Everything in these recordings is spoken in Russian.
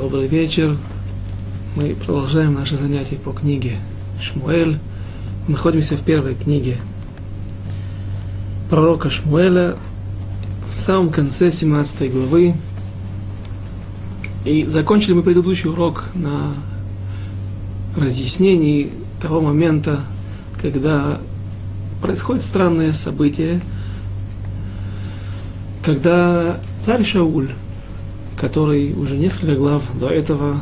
Добрый вечер. Мы продолжаем наши занятия по книге Шмуэль. Мы находимся в первой книге пророка Шмуэля, в самом конце 17 главы. И закончили мы предыдущий урок на разъяснении того момента, когда происходит странное событие, когда царь Шауль который уже несколько глав до этого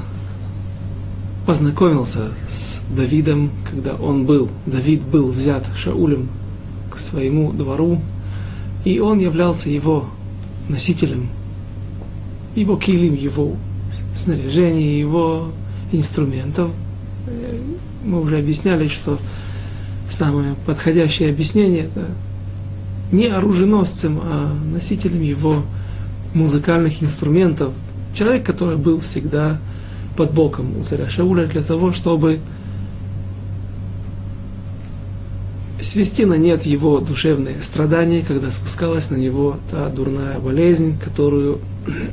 познакомился с Давидом, когда он был, Давид был взят Шаулем к своему двору, и он являлся его носителем, его килим, его снаряжения, его инструментов. Мы уже объясняли, что самое подходящее объяснение это не оруженосцем, а носителем его музыкальных инструментов. Человек, который был всегда под боком у царя Шауля для того, чтобы свести на нет его душевные страдания, когда спускалась на него та дурная болезнь, которую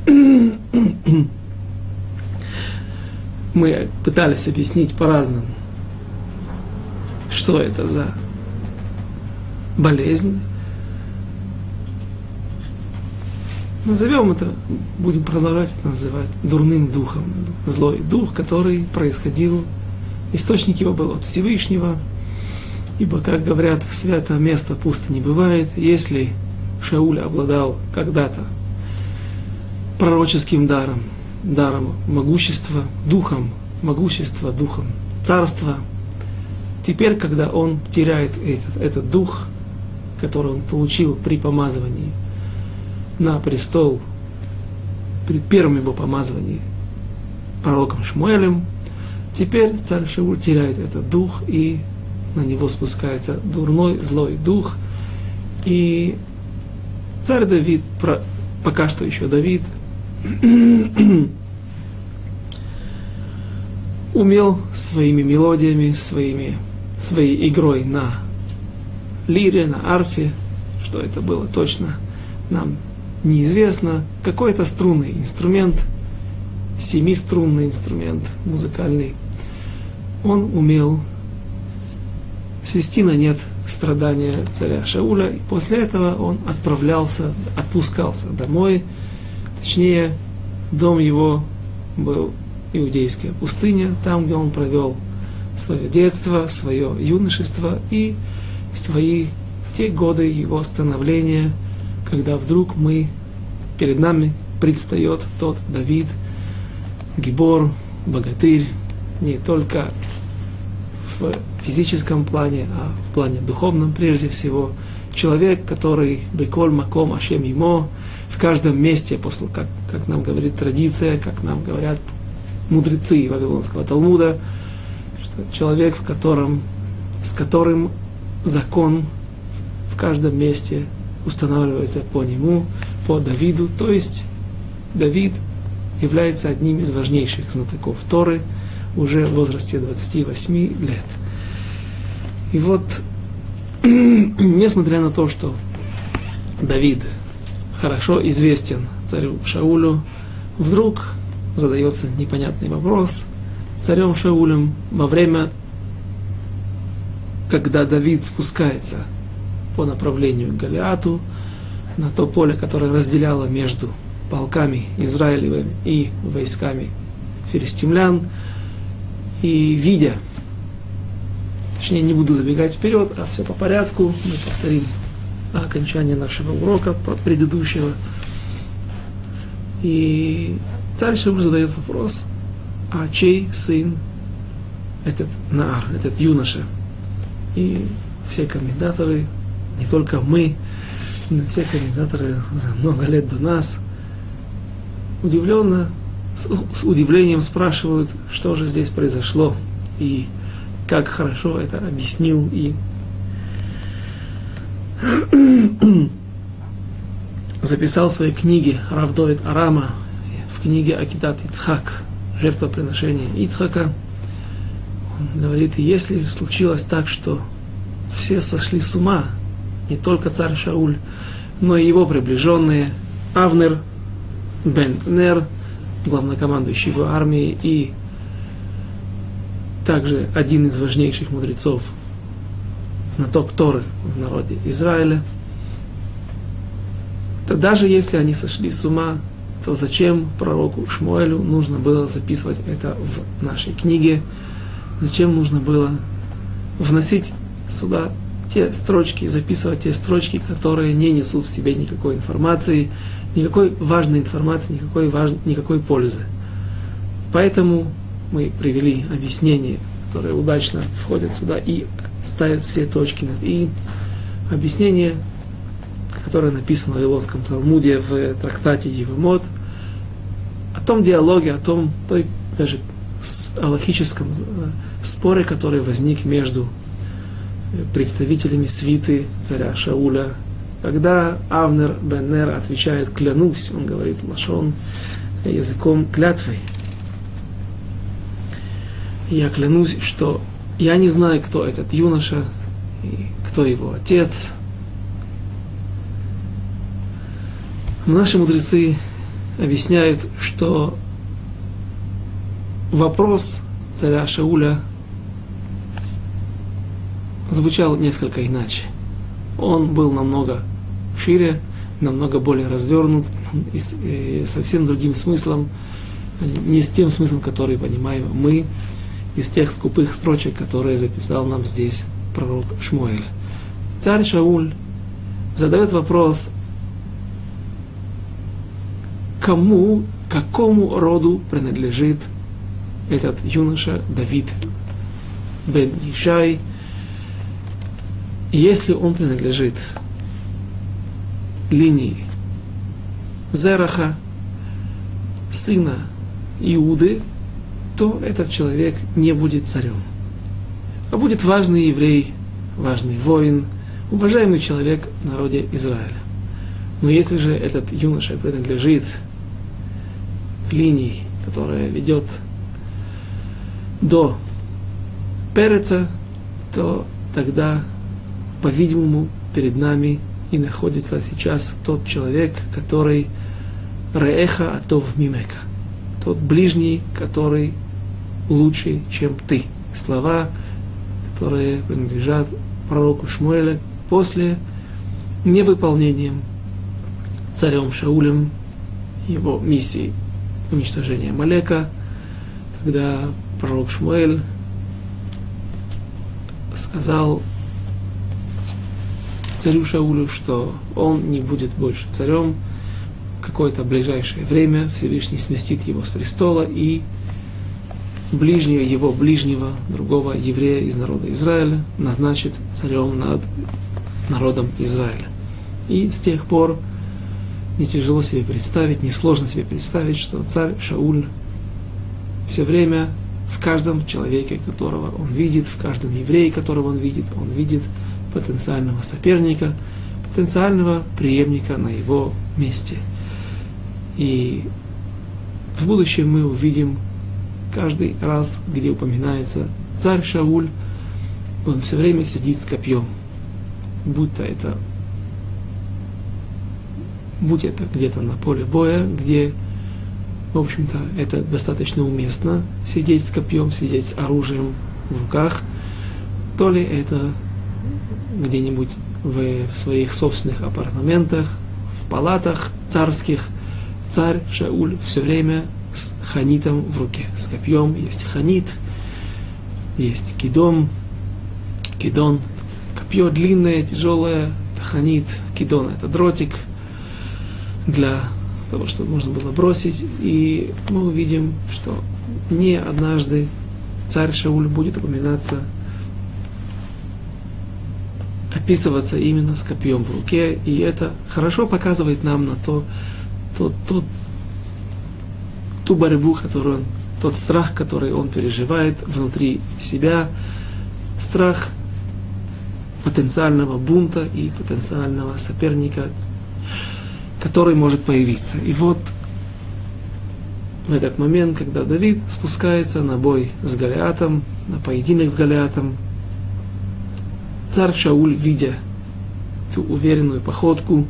мы пытались объяснить по-разному. Что это за болезнь? Назовем это, будем продолжать это называть дурным духом. Злой дух, который происходил, источник его был от Всевышнего, ибо, как говорят, святое место пусто не бывает. Если Шауль обладал когда-то пророческим даром, даром могущества, духом, могущества, духом царства, теперь, когда он теряет этот, этот дух, который он получил при помазывании – на престол при первом его помазывании пророком Шмуэлем, теперь царь Шауль теряет этот дух, и на него спускается дурной, злой дух. И царь Давид, пока что еще Давид, умел своими мелодиями, своими, своей игрой на лире, на арфе, что это было точно, нам неизвестно, какой-то струнный инструмент, семиструнный инструмент музыкальный, он умел свести на нет страдания царя Шауля, и после этого он отправлялся, отпускался домой, точнее, дом его был иудейская пустыня, там, где он провел свое детство, свое юношество и свои те годы его становления – когда вдруг мы, перед нами предстает тот Давид, Гибор, богатырь, не только в физическом плане, а в плане духовном прежде всего. Человек, который беколь маком ашем ему, в каждом месте, после, как, как нам говорит традиция, как нам говорят мудрецы Вавилонского Талмуда, что человек, в котором, с которым закон в каждом месте устанавливается по нему, по Давиду, то есть Давид является одним из важнейших знатоков Торы уже в возрасте 28 лет. И вот, несмотря на то, что Давид хорошо известен царю Шаулю, вдруг задается непонятный вопрос царем Шаулем во время, когда Давид спускается по направлению к Голиату, на то поле, которое разделяло между полками Израилевыми и войсками филистимлян. И видя, точнее не буду забегать вперед, а все по порядку, мы повторим окончание нашего урока предыдущего. И царь Шауль задает вопрос, а чей сын этот Наар, этот юноша? И все комментаторы не только мы, но все комментаторы за много лет до нас, удивленно, с, удивлением спрашивают, что же здесь произошло, и как хорошо это объяснил и записал в своей книге Равдоид Арама, в книге Акидат Ицхак, жертвоприношение Ицхака. Он говорит, если случилось так, что все сошли с ума, не только царь Шауль, но и его приближенные Авнер, Бен Нер главнокомандующий его армией и также один из важнейших мудрецов, знаток Торы в народе Израиля, то даже если они сошли с ума, то зачем пророку Шмуэлю нужно было записывать это в нашей книге? Зачем нужно было вносить сюда те строчки, записывать те строчки, которые не несут в себе никакой информации, никакой важной информации, никакой, важ... никакой пользы. Поэтому мы привели объяснение, которое удачно входит сюда и ставит все точки над «и». Объяснение, которое написано в Вавилонском Талмуде в трактате Евемот, о том диалоге, о том, той даже аллахическом э, споре, который возник между представителями свиты царя Шауля. Когда Авнер Беннер отвечает «клянусь», он говорит лашон языком клятвы. Я клянусь, что я не знаю, кто этот юноша, и кто его отец. Наши мудрецы объясняют, что вопрос царя Шауля звучал несколько иначе. Он был намного шире, намного более развернут и, совсем другим смыслом, не с тем смыслом, который понимаем мы, из тех скупых строчек, которые записал нам здесь пророк Шмуэль. Царь Шауль задает вопрос, кому, какому роду принадлежит этот юноша Давид бен Ишай, если он принадлежит линии Зераха, сына Иуды, то этот человек не будет царем. А будет важный еврей, важный воин, уважаемый человек в народе Израиля. Но если же этот юноша принадлежит линии, которая ведет до Переца, то тогда по-видимому, перед нами и находится сейчас тот человек, который Реэха Атов Мимека, тот ближний, который лучше, чем ты. Слова, которые принадлежат пророку Шмуэля после невыполнением царем Шаулем его миссии уничтожения Малека, когда пророк Шмуэль сказал царю Шаулю, что он не будет больше царем, какое-то ближайшее время Всевышний сместит его с престола и ближнего, его ближнего, другого еврея из народа Израиля назначит царем над народом Израиля. И с тех пор не тяжело себе представить, не сложно себе представить, что царь Шауль все время в каждом человеке, которого он видит, в каждом еврее, которого он видит, он видит потенциального соперника, потенциального преемника на его месте. И в будущем мы увидим каждый раз, где упоминается царь Шауль, он все время сидит с копьем. Будь то это будь это где-то на поле боя, где, в общем-то, это достаточно уместно, сидеть с копьем, сидеть с оружием в руках, то ли это где-нибудь в, в своих собственных апартаментах, в палатах царских, царь Шауль все время с ханитом в руке, с копьем. Есть ханит, есть кидон, кидон, копье длинное, тяжелое, это ханит, кидон это дротик для того, чтобы можно было бросить. И мы увидим, что не однажды царь Шауль будет упоминаться описываться именно с копьем в руке, и это хорошо показывает нам на то, то, то ту борьбу, которую он, тот страх, который он переживает внутри себя, страх потенциального бунта и потенциального соперника, который может появиться. И вот в этот момент, когда Давид спускается на бой с Голиатом, на поединок с Голиатом, Царь Шауль, видя ту уверенную походку,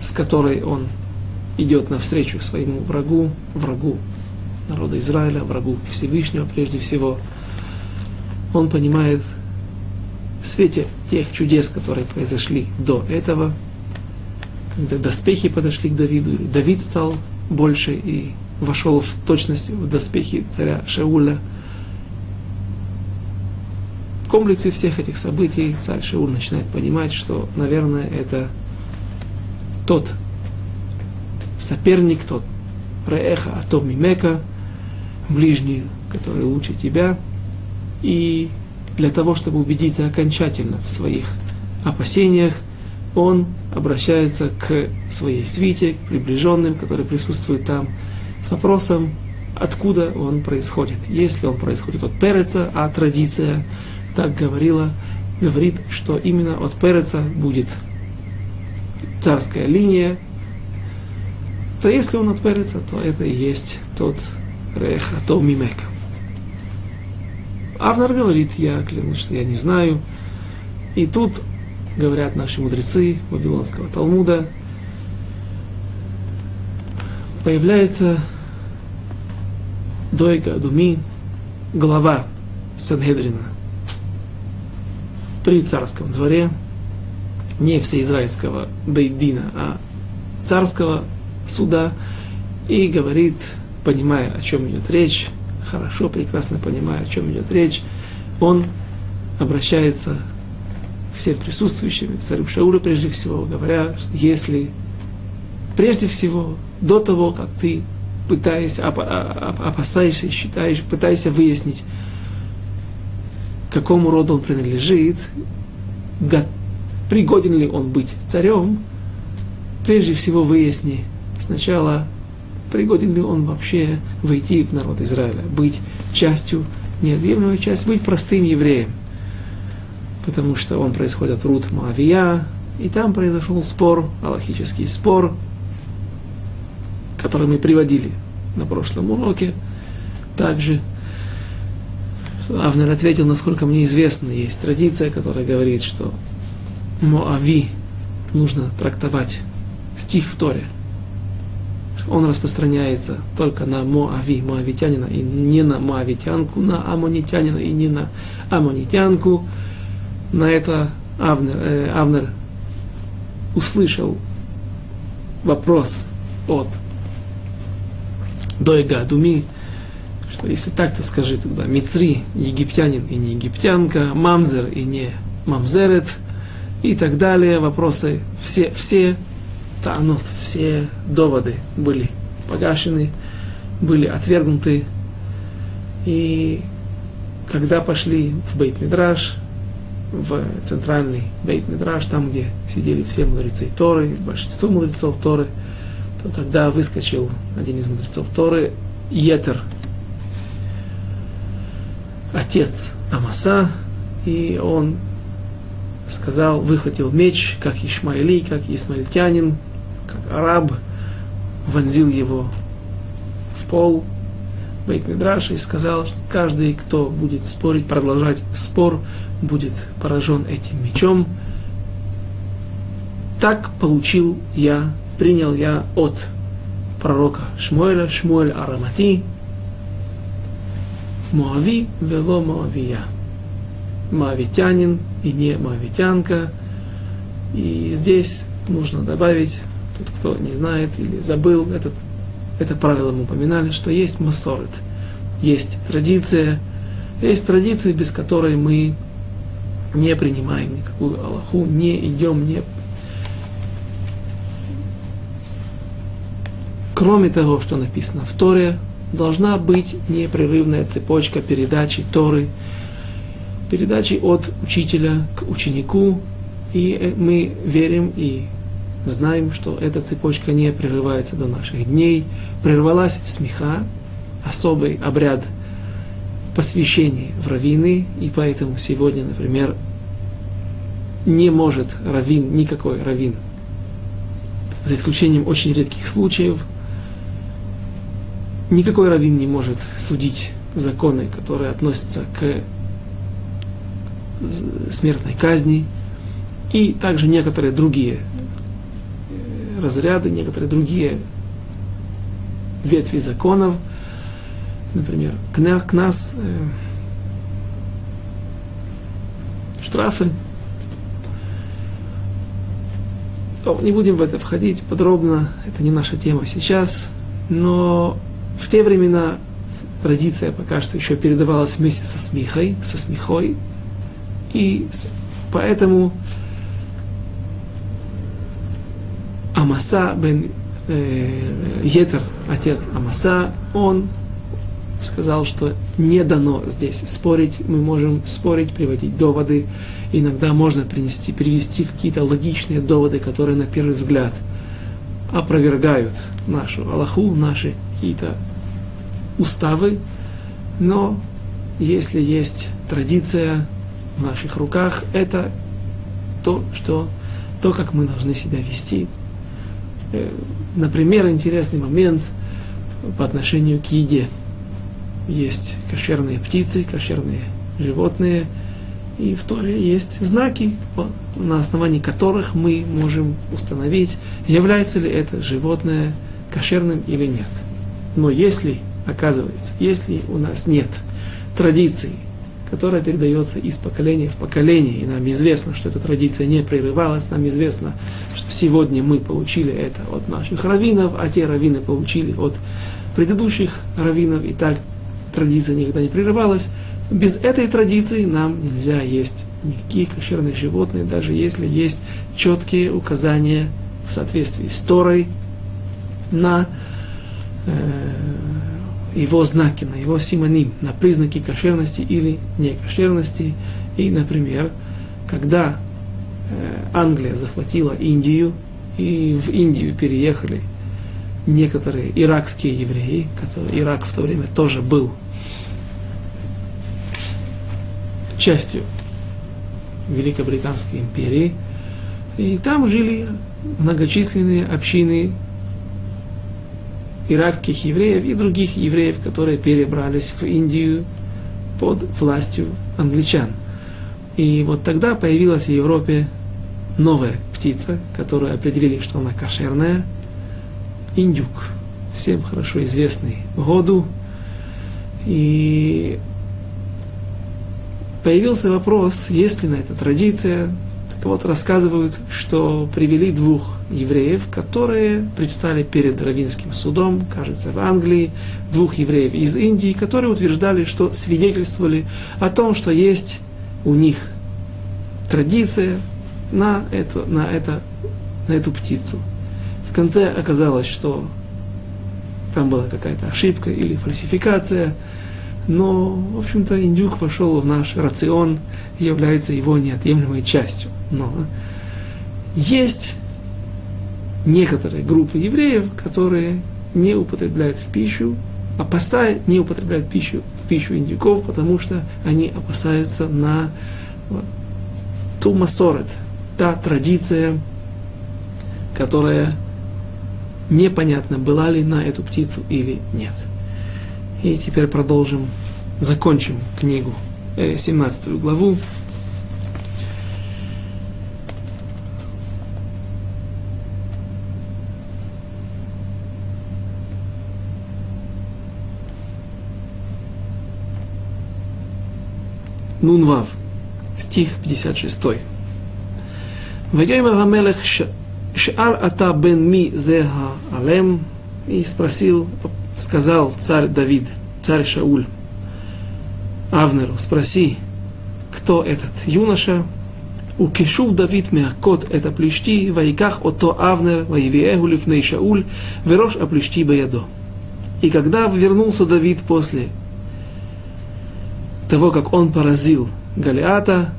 с которой он идет навстречу своему врагу, врагу народа Израиля, врагу Всевышнего прежде всего. Он понимает в свете тех чудес, которые произошли до этого, когда доспехи подошли к Давиду, или Давид стал больше и вошел в точность в доспехи царя Шауля. В комплексе всех этих событий царь Шауль начинает понимать, что, наверное, это тот соперник, тот Реэха Атов Мимека, ближний, который лучше тебя, и для того, чтобы убедиться окончательно в своих опасениях, он обращается к своей свите, к приближенным, которые присутствуют там, с вопросом, откуда он происходит. Если он происходит от Переца, а традиция так говорила, говорит, что именно от Переца будет царская линия, то если он от Переца, то это и есть тот Рех Атов Мимека. Авнар говорит, я клянусь, что я не знаю. И тут говорят наши мудрецы Вавилонского Талмуда, появляется Дойга Думи, глава Сангедрина при царском дворе, не всеизраильского Бейдина, а царского суда, и говорит, понимая, о чем идет речь, хорошо, прекрасно понимая, о чем идет речь, он обращается всем присутствующим, к царю Шауля прежде всего, говоря, если прежде всего, до того, как ты пытаешься, опасаешься и считаешь, пытаешься выяснить, какому роду он принадлежит, пригоден ли он быть царем, прежде всего выясни сначала, пригоден ли он вообще войти в народ Израиля, быть частью, неотъемлемой частью, быть простым евреем потому что он происходит от Рут Моавия, и там произошел спор, аллахический спор, который мы приводили на прошлом уроке. Также Авнер ответил, насколько мне известно, есть традиция, которая говорит, что Моави нужно трактовать стих в Торе. Он распространяется только на Моави, Моавитянина, и не на Моавитянку, на Амонитянина и не на Амонитянку на это Авнер, э, Авнер услышал вопрос от Дойга Думи, что если так, то скажи тогда Мицри, египтянин и не египтянка, Мамзер и не Мамзерет, и так далее, вопросы, все, все танут, все доводы были погашены, были отвергнуты, и когда пошли в Бейт-Мидраш, в центральный бейт Мидраш, там, где сидели все мудрецы Торы, большинство мудрецов Торы, то тогда выскочил один из мудрецов Торы, Етер, отец Амаса, и он сказал, выхватил меч, как Ишмаили, как исмаильтянин, как араб, вонзил его в пол Бейт Мидраша и сказал, что каждый, кто будет спорить, продолжать спор, будет поражен этим мечом. Так получил я, принял я от пророка Шмуэля, Шмуэль Арамати, Моави вело Моавия. Моавитянин и не Моавитянка. И здесь нужно добавить, тот, кто не знает или забыл, этот, это правило мы упоминали, что есть масорет, есть традиция, есть традиция, без которой мы не принимаем никакую Аллаху, не идем, не... Кроме того, что написано в Торе, должна быть непрерывная цепочка передачи Торы, передачи от учителя к ученику, и мы верим и знаем, что эта цепочка не прерывается до наших дней. Прервалась смеха, особый обряд – посвящение в раввины, и поэтому сегодня, например, не может раввин, никакой раввин, за исключением очень редких случаев, никакой раввин не может судить законы, которые относятся к смертной казни, и также некоторые другие э, разряды, некоторые другие ветви законов, например, к нас э, штрафы. Не будем в это входить подробно, это не наша тема сейчас, но в те времена традиция пока что еще передавалась вместе со смехой, со смехой, и поэтому Амаса бен э, Етер, отец Амаса, он сказал, что не дано здесь спорить, мы можем спорить, приводить доводы, иногда можно принести, привести какие-то логичные доводы, которые на первый взгляд опровергают нашу Аллаху, наши какие-то уставы, но если есть традиция в наших руках, это то, что, то, как мы должны себя вести. Э, например, интересный момент по отношению к еде – есть кошерные птицы, кошерные животные, и в Торе есть знаки, на основании которых мы можем установить, является ли это животное кошерным или нет. Но если, оказывается, если у нас нет традиции, которая передается из поколения в поколение, и нам известно, что эта традиция не прерывалась, нам известно, что сегодня мы получили это от наших раввинов, а те раввины получили от предыдущих раввинов, и так традиция никогда не прерывалась. Без этой традиции нам нельзя есть никакие кошерные животные, даже если есть четкие указания в соответствии с Торой на его знаки, на его симоним, на признаки кошерности или некошерности. И, например, когда э, Англия захватила Индию, и в Индию переехали некоторые иракские евреи, которые Ирак в то время тоже был частью Великобританской империи. И там жили многочисленные общины иракских евреев и других евреев, которые перебрались в Индию под властью англичан. И вот тогда появилась в Европе новая птица, которую определили, что она кошерная – индюк, всем хорошо известный году. И появился вопрос, есть ли на это традиция. Вот, рассказывают, что привели двух евреев, которые предстали перед равинским судом, кажется, в Англии, двух евреев из Индии, которые утверждали, что свидетельствовали о том, что есть у них традиция на, эту, на, это, на эту птицу. В конце оказалось, что там была какая-то ошибка или фальсификация, но, в общем-то, индюк вошел в наш рацион является его неотъемлемой частью. Но есть некоторые группы евреев, которые не употребляют в пищу, опасая, не употребляют пищу, в пищу индюков, потому что они опасаются на ту масорет, та традиция, которая непонятно, была ли на эту птицу или нет. И теперь продолжим, закончим книгу, 17 э, главу. Нунвав, стих 56. Вайомер Амелех Шар ата бен ми зе алем, и спросил, сказал царь Давид, царь Шауль, Авнеру, спроси, кто этот юноша, у кишув Давид мякот это плещи, ваиках ото Авнер, ваивиэгу лифней Шауль, верош оплещи баядо. И когда вернулся Давид после того, как он поразил Галиата,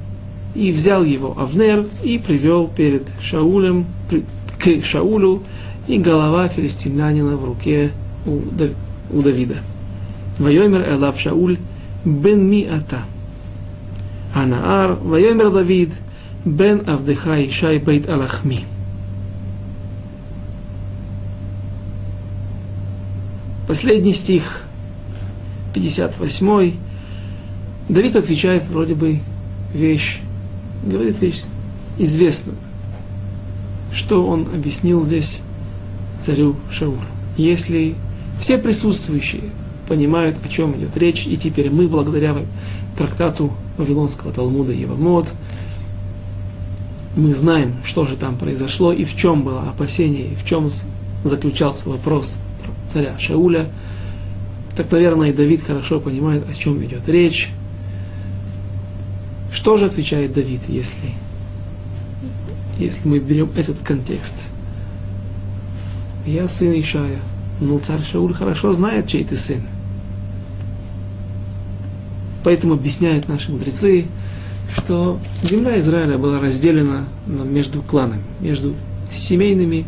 и взял его Авнер и привел перед Шаулем, к Шаулю, и голова филистимлянина в руке у, Дав, у Давида. Вайомер Элав Шауль бен ми ата. Анаар, Вайомер Давид бен Авдеха Ишай бейт Алахми. Последний стих, 58 Давид отвечает вроде бы вещь говорит вещь известную. Что он объяснил здесь царю Шаулу? Если все присутствующие понимают, о чем идет речь, и теперь мы, благодаря трактату Вавилонского Талмуда Евамот, мы знаем, что же там произошло и в чем было опасение, и в чем заключался вопрос про царя Шауля. Так, наверное, и Давид хорошо понимает, о чем идет речь. Что же отвечает Давид, если, если мы берем этот контекст? Я сын Ишая. Ну, царь Шауль хорошо знает, чей ты сын. Поэтому объясняют наши мудрецы, что земля Израиля была разделена между кланами, между семейными,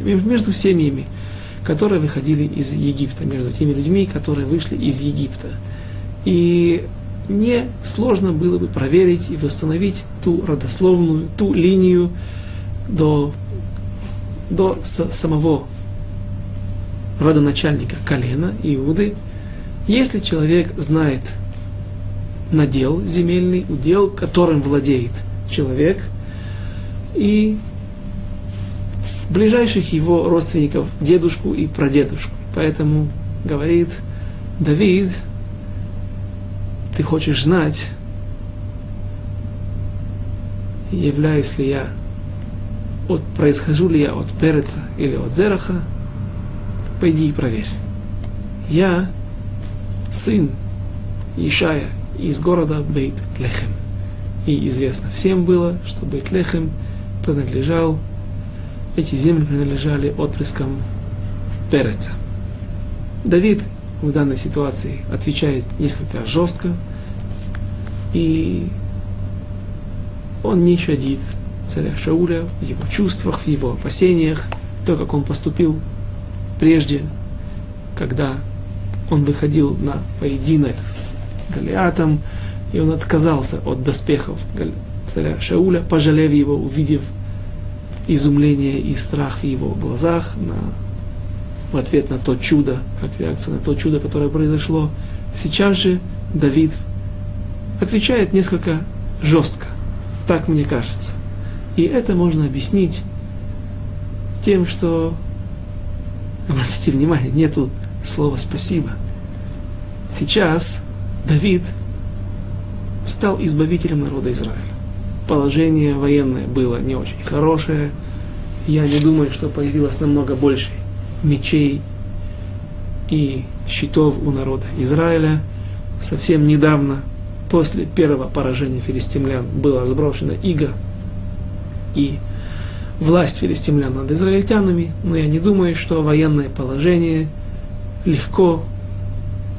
между семьями, которые выходили из Египта, между теми людьми, которые вышли из Египта. И не сложно было бы проверить и восстановить ту родословную, ту линию до, до самого родоначальника колена Иуды, если человек знает надел земельный, удел, которым владеет человек, и ближайших его родственников, дедушку и прадедушку. Поэтому говорит Давид, ты хочешь знать, являюсь ли я, от, происхожу ли я от Переца или от Зераха, пойди и проверь. Я сын Ишая из города Бейт-Лехем. И известно всем было, что Бейт-Лехем принадлежал, эти земли принадлежали отпрыскам Переца. Давид в данной ситуации отвечает несколько жестко, и он не щадит царя Шауля в его чувствах, в его опасениях, то, как он поступил прежде, когда он выходил на поединок с Голиатом, и он отказался от доспехов царя Шауля, пожалев его, увидев изумление и страх в его глазах на, в ответ на то чудо, как реакция на то чудо, которое произошло. Сейчас же Давид отвечает несколько жестко, так мне кажется. И это можно объяснить тем, что, обратите внимание, нету слова «спасибо». Сейчас Давид стал избавителем народа Израиля. Положение военное было не очень хорошее. Я не думаю, что появилось намного больше мечей и щитов у народа Израиля. Совсем недавно, после первого поражения филистимлян, была сброшена ига и власть филистимлян над израильтянами, но я не думаю, что военное положение легко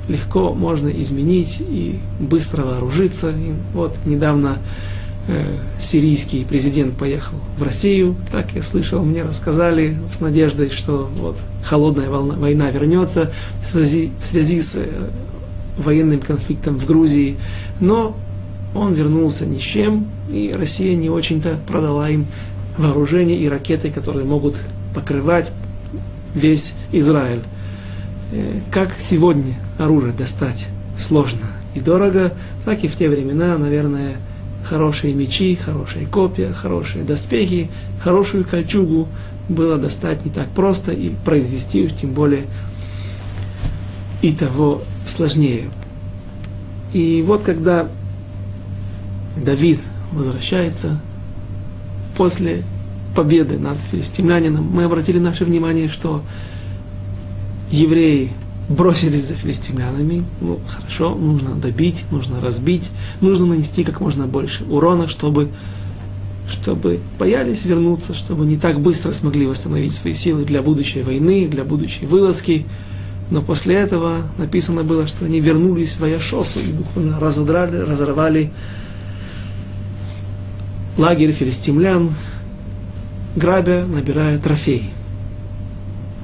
легко можно изменить и быстро вооружиться. И вот недавно э, сирийский президент поехал в Россию, так я слышал, мне рассказали с надеждой, что вот холодная волна, война вернется в связи, в связи с э, военным конфликтом в Грузии, но он вернулся ни с чем, и Россия не очень-то продала им вооружение и ракеты, которые могут покрывать весь Израиль. Э, как сегодня оружие достать сложно и дорого, так и в те времена, наверное, хорошие мечи, хорошие копья, хорошие доспехи, хорошую кольчугу было достать не так просто и произвести уж тем более и того сложнее. И вот когда Давид возвращается после победы над филистимлянином, мы обратили наше внимание, что евреи бросились за филистимлянами, ну, хорошо, нужно добить, нужно разбить, нужно нанести как можно больше урона, чтобы, чтобы боялись вернуться, чтобы не так быстро смогли восстановить свои силы для будущей войны, для будущей вылазки. Но после этого написано было, что они вернулись в Аяшосу и буквально разодрали, разорвали лагерь филистимлян, грабя, набирая трофеи.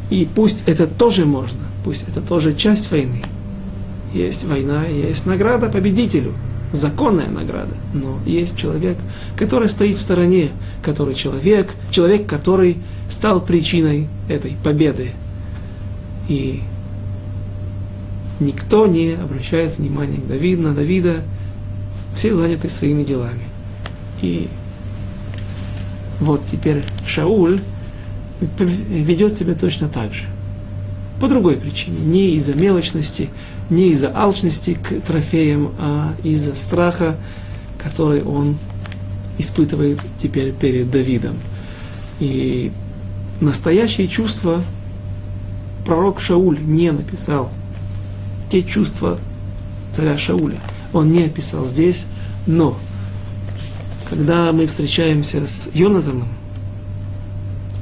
И пусть это тоже можно, пусть это тоже часть войны. Есть война, есть награда победителю, законная награда. Но есть человек, который стоит в стороне, который человек, человек, который стал причиной этой победы. И никто не обращает внимания к Давиду, на Давида, все заняты своими делами. И вот теперь Шауль ведет себя точно так же. по другой причине. Не из-за мелочности, не из-за алчности к трофеям, а из-за страха, который он испытывает теперь перед Давидом. И настоящие чувства пророк Шауль не написал. Те чувства царя Шауля он не описал здесь, но когда мы встречаемся с Йонатаном,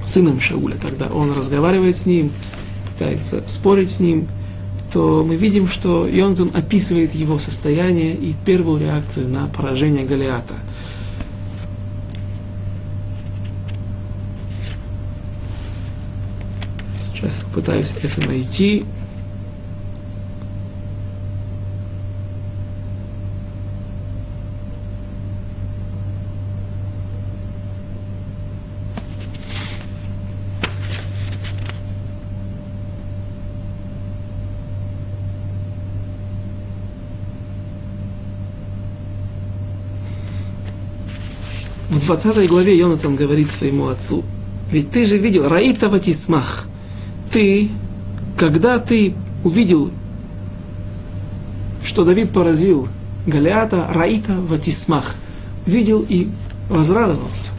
сыном Шауля, когда он разговаривает с ним, пытается спорить с ним, то мы видим, что Йонатан описывает его состояние и первую реакцию на поражение Голиата. Сейчас я попытаюсь это найти. 20 главе Йонатан говорит своему отцу, ведь ты же видел, Раита Ватисмах, ты, когда ты увидел, что Давид поразил Галиата, Раита Ватисмах, видел и возрадовался.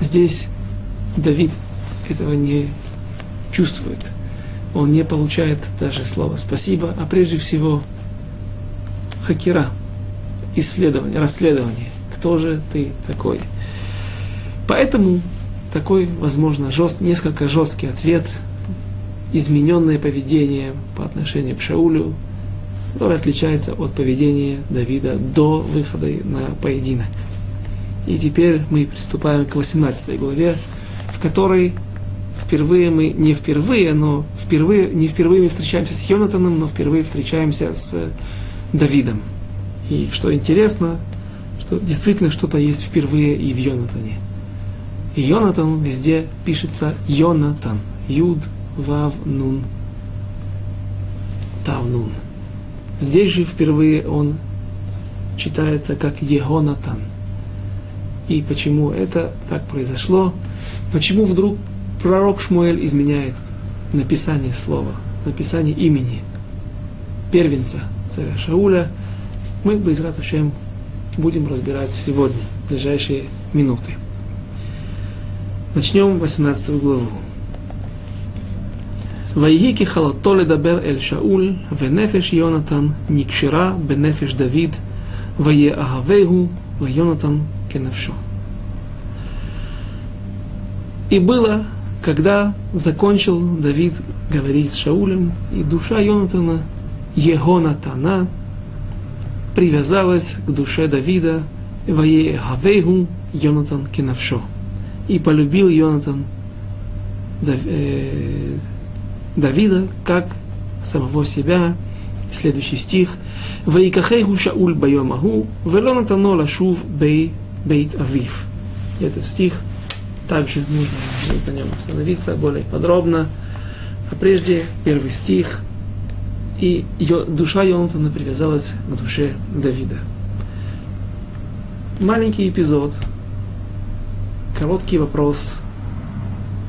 Здесь Давид этого не чувствует. Он не получает даже слова спасибо, а прежде всего хакера, исследование, расследование кто же ты такой. Поэтому такой, возможно, жест, несколько жесткий ответ, измененное поведение по отношению к Шаулю, которое отличается от поведения Давида до выхода на поединок. И теперь мы приступаем к 18 главе, в которой впервые мы, не впервые, но впервые, не впервые мы встречаемся с Йонатаном, но впервые встречаемся с Давидом. И что интересно, что действительно что-то есть впервые и в Йонатане. И Йонатан везде пишется Йонатан. Юд, Вав, Нун, Тав, Нун. Здесь же впервые он читается как Егонатан. И почему это так произошло? Почему вдруг пророк Шмуэль изменяет написание слова, написание имени первенца царя Шауля? Мы, бы из Раташем, будем разбирать сегодня, в ближайшие минуты. Начнем 18 главу. ויהי ככלתו לדבר אל שאול, ונפש יונתן נקשרה בנפש דוד, ויאהבהו, ויונתן כנפשו. И было, когда закончил Давид говорить с Шаулем, и душа Йонатана, Егонатана, привязалась к душе Давида, Вае Хавейгу Йонатан Кинавшо. И полюбил Йонатан э, Давида как самого себя. Следующий стих. Ваикахейгу Шауль Байомаху, Велонатано Лашув Бей Бейт Авив. Этот стих также нужно на нем остановиться более подробно. А прежде первый стих – и ее, душа Йонатана привязалась к душе Давида. Маленький эпизод, короткий вопрос,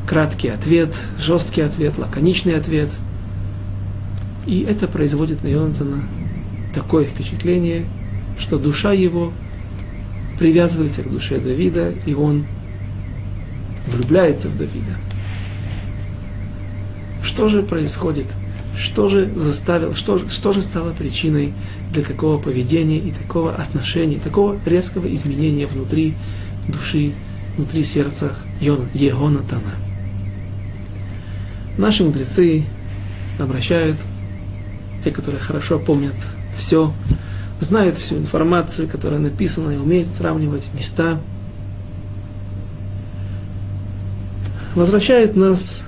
краткий ответ, жесткий ответ, лаконичный ответ. И это производит на Йонатана такое впечатление, что душа его привязывается к душе Давида, и он влюбляется в Давида. Что же происходит что же заставило, что, что же стало причиной для такого поведения и такого отношения, такого резкого изменения внутри души, внутри сердца Егонатана. Наши мудрецы обращают, те, которые хорошо помнят все, знают всю информацию, которая написана, и умеют сравнивать места, возвращают нас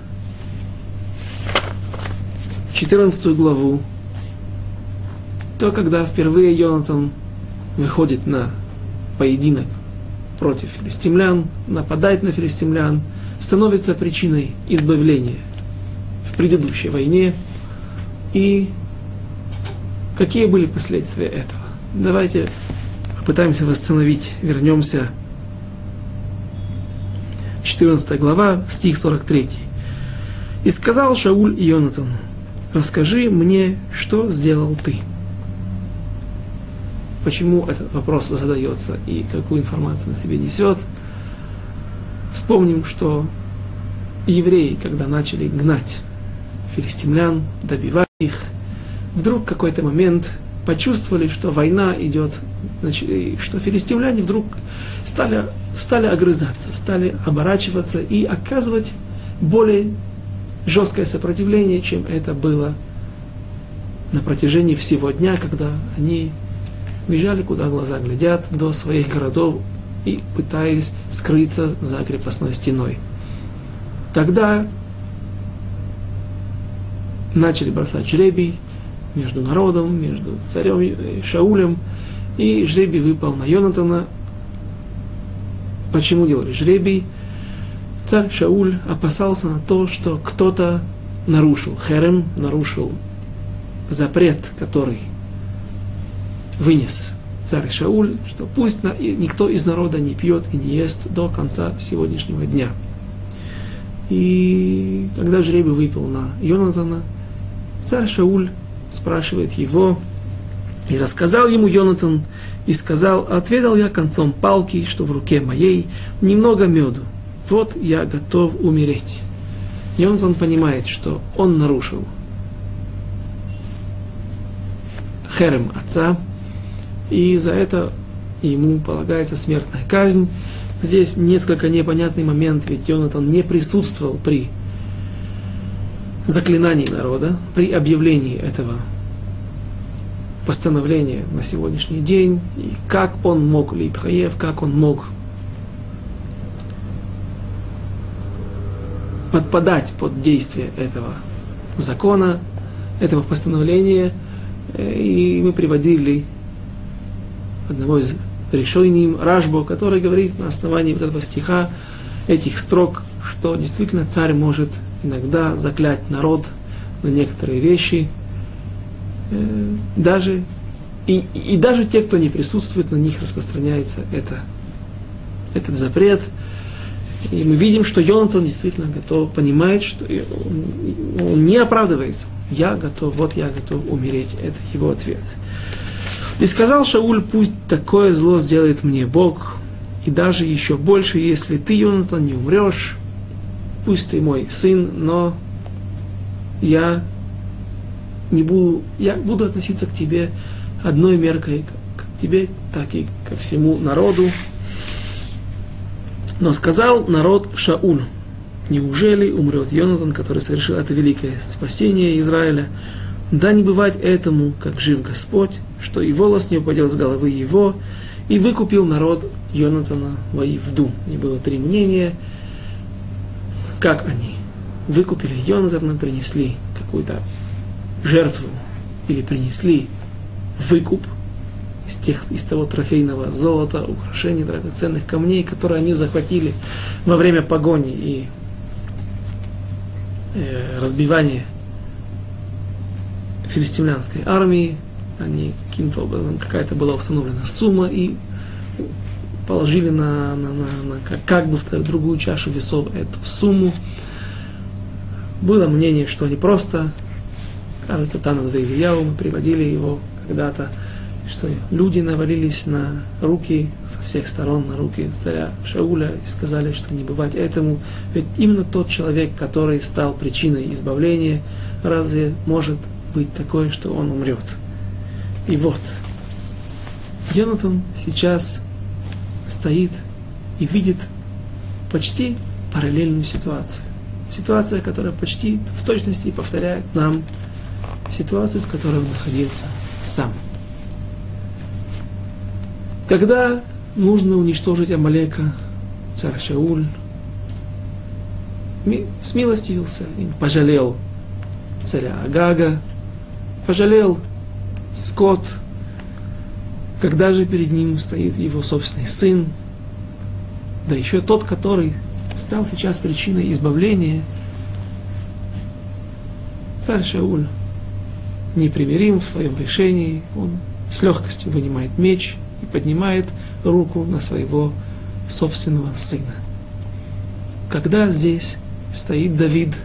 14 главу, то когда впервые Йонатан выходит на поединок против филистимлян, нападает на филистимлян, становится причиной избавления в предыдущей войне. И какие были последствия этого? Давайте попытаемся восстановить, вернемся. 14 глава, стих 43. И сказал Шауль Йонатану, расскажи мне, что сделал ты. Почему этот вопрос задается и какую информацию на себе несет. Вспомним, что евреи, когда начали гнать филистимлян, добивать их, вдруг в какой-то момент почувствовали, что война идет, что филистимляне вдруг стали, стали огрызаться, стали оборачиваться и оказывать более жесткое сопротивление, чем это было на протяжении всего дня, когда они бежали, куда глаза глядят, до своих городов и пытались скрыться за крепостной стеной. Тогда начали бросать жребий между народом, между царем и Шаулем, и жребий выпал на Йонатана. Почему делали жребий? Царь Шауль опасался на то, что кто-то нарушил херем, нарушил запрет, который вынес царь Шауль, что пусть никто из народа не пьет и не ест до конца сегодняшнего дня. И когда жребий выпал на Йонатана, царь Шауль спрашивает его, и рассказал ему Йонатан, и сказал, отведал я концом палки, что в руке моей, немного меду, вот я готов умереть. И он, он понимает, что он нарушил херем отца, и за это ему полагается смертная казнь. Здесь несколько непонятный момент, ведь Йонатан не присутствовал при заклинании народа, при объявлении этого постановления на сегодняшний день, и как он мог, Лейпхаев, как он мог подпадать под действие этого закона, этого постановления. И мы приводили одного из решений Рашбо, который говорит на основании вот этого стиха, этих строк, что действительно царь может иногда заклять народ на некоторые вещи, э, даже и, и даже те, кто не присутствует, на них распространяется это, этот запрет. И мы видим, что Йонатан действительно готов, понимает, что он, не оправдывается. Я готов, вот я готов умереть. Это его ответ. И сказал Шауль, пусть такое зло сделает мне Бог, и даже еще больше, если ты, Йонатан, не умрешь, пусть ты мой сын, но я не буду, я буду относиться к тебе одной меркой, как к тебе, так и ко всему народу, но сказал народ Шауль, неужели умрет Йонатан, который совершил это великое спасение Израиля? Да не бывать этому, как жив Господь, что и волос не упадет с головы его, и выкупил народ Йонатана во Евду. И было три мнения, как они выкупили Йонатана, принесли какую-то жертву или принесли выкуп – из, тех, из того трофейного золота, украшений, драгоценных камней, которые они захватили во время погони и э, разбивания филистимлянской армии. Они каким-то образом, какая-то была установлена сумма и положили на, на, на, на как, как бы в другую чашу весов эту сумму. Было мнение, что они просто, кажется, Танад Ильяу, мы приводили его когда-то, что люди навалились на руки со всех сторон, на руки царя Шауля и сказали, что не бывать этому. Ведь именно тот человек, который стал причиной избавления, разве может быть такое, что он умрет? И вот, Йонатан сейчас стоит и видит почти параллельную ситуацию. Ситуация, которая почти в точности повторяет нам ситуацию, в которой он находился сам. Когда нужно уничтожить Амалека, царь Шауль смилостивился пожалел царя Агага, пожалел скот, когда же перед ним стоит его собственный сын, да еще тот, который стал сейчас причиной избавления, царь Шауль непримирим в своем решении, он с легкостью вынимает меч – поднимает руку на своего собственного сына. Когда здесь стоит Давид,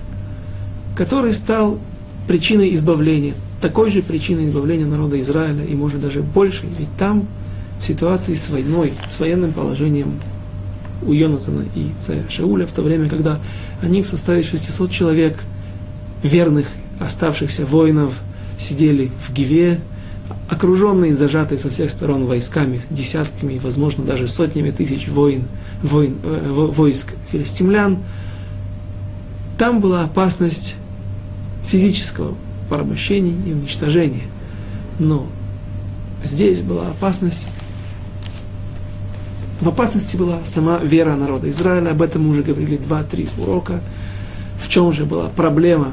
который стал причиной избавления, такой же причиной избавления народа Израиля, и может даже больше, ведь там в ситуации с войной, с военным положением у Йонатана и царя Шауля, в то время, когда они в составе 600 человек, верных, оставшихся воинов, сидели в Гиве, окруженные, зажатые со всех сторон войсками, десятками, возможно, даже сотнями тысяч воин, воин, э, войск филистимлян, там была опасность физического порабощения и уничтожения. Но здесь была опасность в опасности была сама вера народа Израиля, об этом мы уже говорили два-три урока. В чем же была проблема,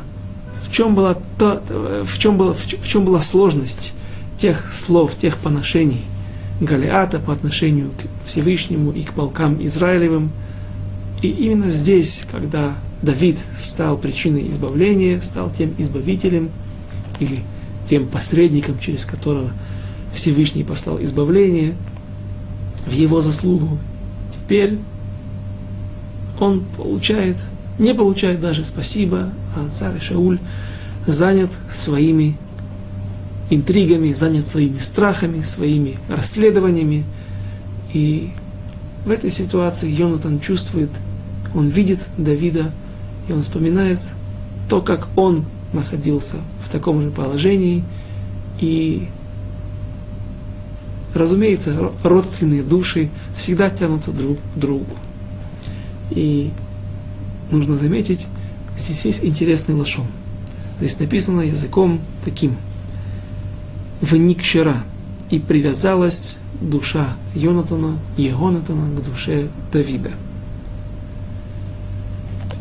в чем была, та, в чем была, в чем была сложность тех слов, тех поношений Галиата по отношению к Всевышнему и к полкам Израилевым. И именно здесь, когда Давид стал причиной избавления, стал тем избавителем или тем посредником, через которого Всевышний послал избавление в его заслугу. Теперь он получает, не получает даже спасибо, а царь Шауль занят своими интригами, занят своими страхами, своими расследованиями. И в этой ситуации Йонатан чувствует, он видит Давида, и он вспоминает то, как он находился в таком же положении. И, разумеется, родственные души всегда тянутся друг к другу. И нужно заметить, здесь есть интересный лошон. Здесь написано языком таким – вникшера, и привязалась душа Йонатана, Егонатана к душе Давида.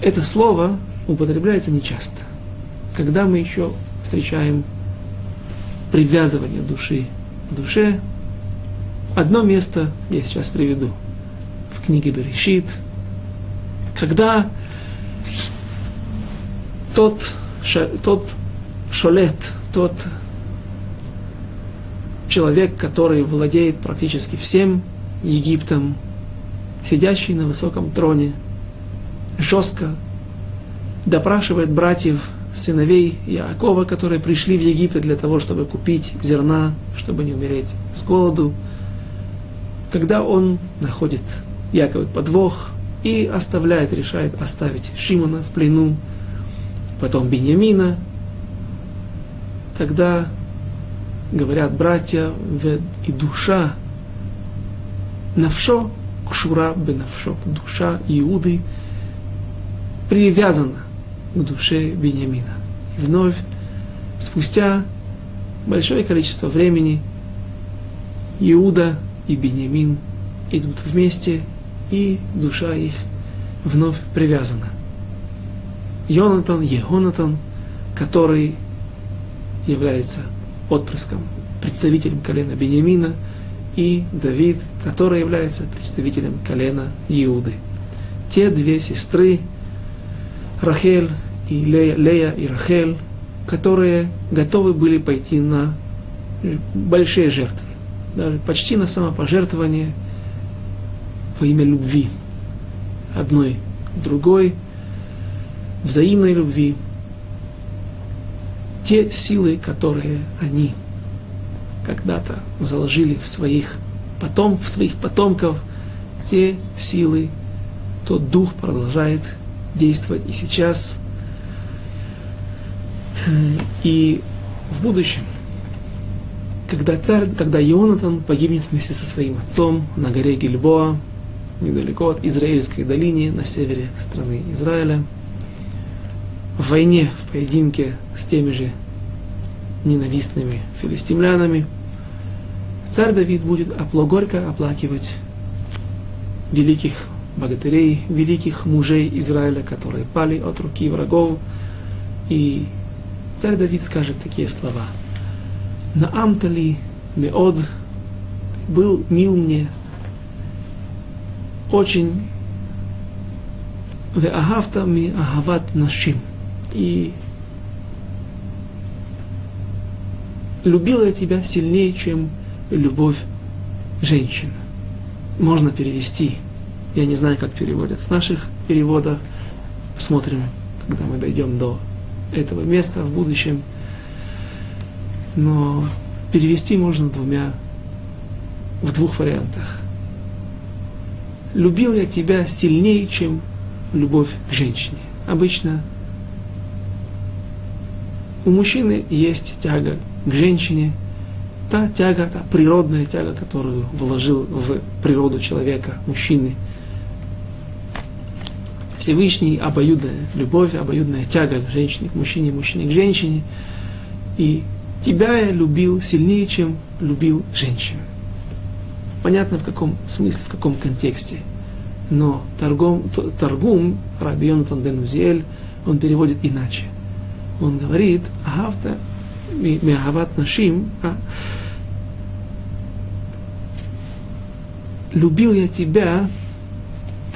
Это слово употребляется нечасто. Когда мы еще встречаем привязывание души к душе, одно место я сейчас приведу в книге Берешит, когда тот, тот шолет, тот человек, который владеет практически всем Египтом, сидящий на высоком троне, жестко допрашивает братьев, сыновей Яакова, которые пришли в Египет для того, чтобы купить зерна, чтобы не умереть с голоду. Когда он находит Яковый подвох и оставляет, решает оставить Шимона в плену, потом Беньямина, тогда говорят братья, и душа, навшо, кшура бенавшо, душа Иуды привязана к душе Бениамина. И вновь, спустя большое количество времени, Иуда и Бениамин идут вместе, и душа их вновь привязана. Йонатан, Егонатан, который является отпрыском, представителем колена Бениамина, и Давид, который является представителем колена Иуды. Те две сестры, Рахель и Лея, Лея и Рахель, которые готовы были пойти на большие жертвы, даже почти на самопожертвование во имя любви одной другой, взаимной любви, те силы, которые они когда-то заложили в своих, потом, в своих потомков, те силы, тот дух продолжает действовать и сейчас, и в будущем. Когда царь, когда Ионатан погибнет вместе со своим отцом на горе Гильбоа, недалеко от Израильской долины на севере страны Израиля, в войне, в поединке с теми же ненавистными филистимлянами, царь Давид будет опло, горько оплакивать великих богатырей, великих мужей Израиля, которые пали от руки врагов. И царь Давид скажет такие слова. Наамтали меод был мил мне очень веагавта ми агават нашим. И любила я тебя сильнее, чем любовь женщин. Можно перевести. Я не знаю, как переводят в наших переводах. Посмотрим, когда мы дойдем до этого места в будущем. Но перевести можно двумя, в двух вариантах. Любил я тебя сильнее, чем любовь к женщине. Обычно у мужчины есть тяга к женщине, та тяга, та природная тяга, которую вложил в природу человека, мужчины. Всевышний обоюдная любовь, обоюдная тяга к женщине, к мужчине, мужчине к женщине. И тебя я любил сильнее, чем любил женщину. Понятно в каком смысле, в каком контексте. Но торгум, торгум Раби Йонатан бен Узиэль, он переводит иначе. Он говорит, агавта миагават нашим, а любил я тебя,